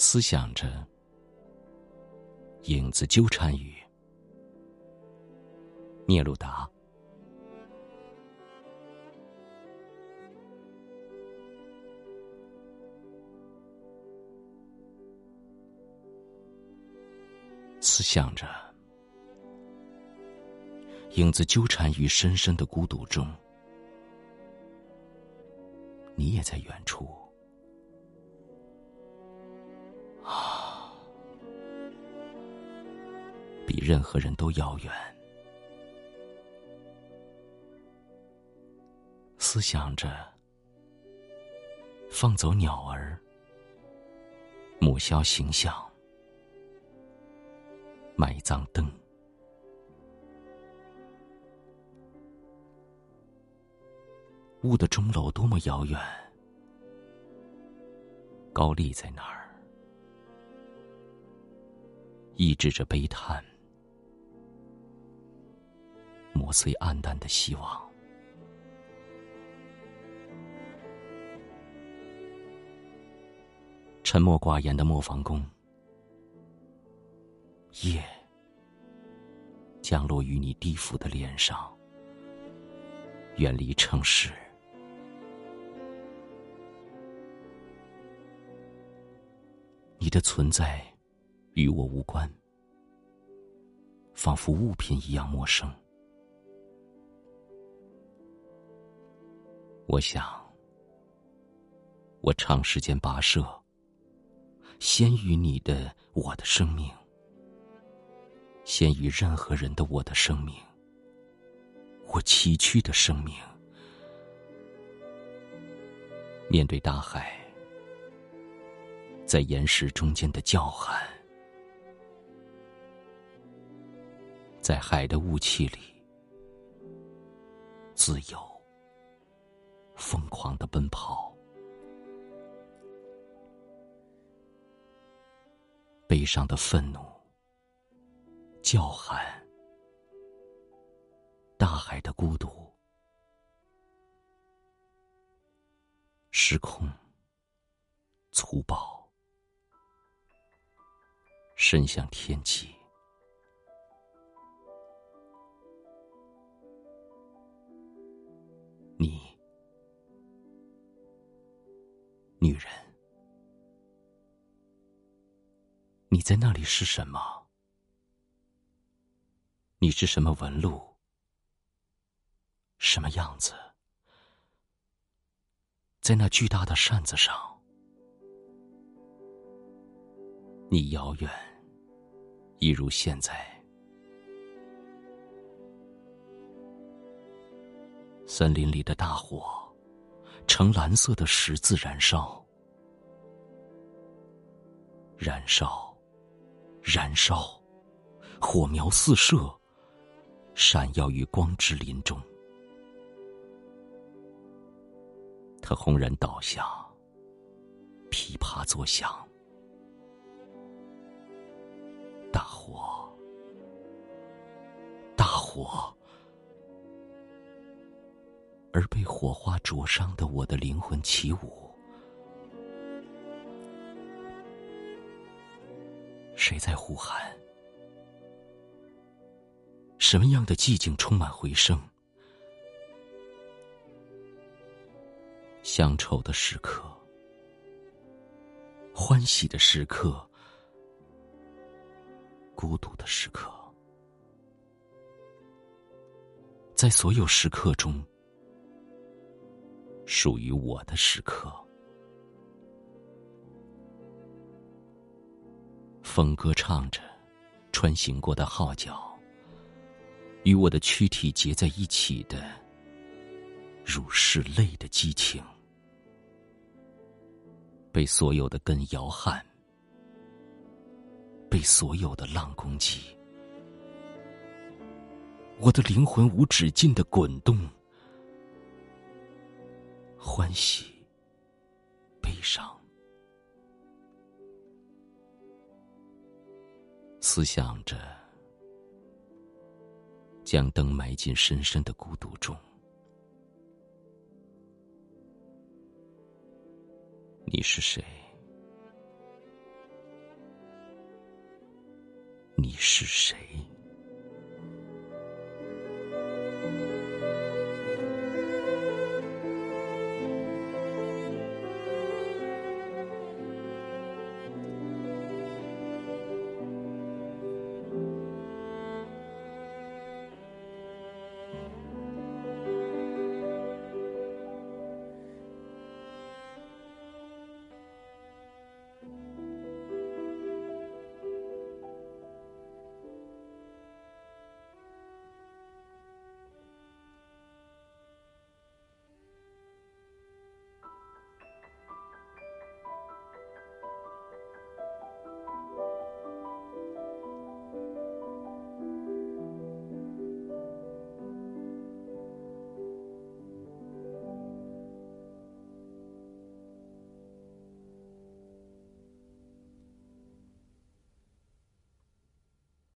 思想着，影子纠缠于聂鲁达。思想着，影子纠缠于深深的孤独中，你也在远处任何人都遥远。思想着，放走鸟儿，抹消形象。埋葬灯，雾的钟楼多么遥远，高丽在哪儿，抑制着悲叹，磨碎暗淡的希望。沉默寡言的磨坊工。夜降落于你低伏的脸上，远离城市。你的存在与我无关，仿佛物品一样陌生。我想，我长时间跋涉，先于你的我的生命。先于任何人的我的生命，我崎岖的生命，面对大海，在岩石中间的叫喊，在海的雾气里，自由、疯狂的奔跑，悲伤的愤怒。叫喊，大海的孤独，失控，粗暴，伸向天际。女人，你在那里是什么？你是什么纹路？什么样子？在那巨大的扇子上，你遥远，一如现在。森林里的大火，呈蓝色的十字燃烧，燃烧，燃烧，火苗四射。闪耀于光之林中，他轰然倒下，噼啪作响。大火，大火，而被火花灼伤的我的灵魂起舞。谁在呼喊？什么样的寂静充满回声？乡愁的时刻，欢喜的时刻，孤独的时刻，在所有时刻中，属于我的时刻。风歌唱着，穿行过的号角。与我的躯体结在一起的，如是泪的激情，被所有的根摇撼，被所有的浪攻击，我的灵魂无止境的滚动，欢喜悲伤。思想着将灯埋进深深的孤独中。你是谁？你是谁？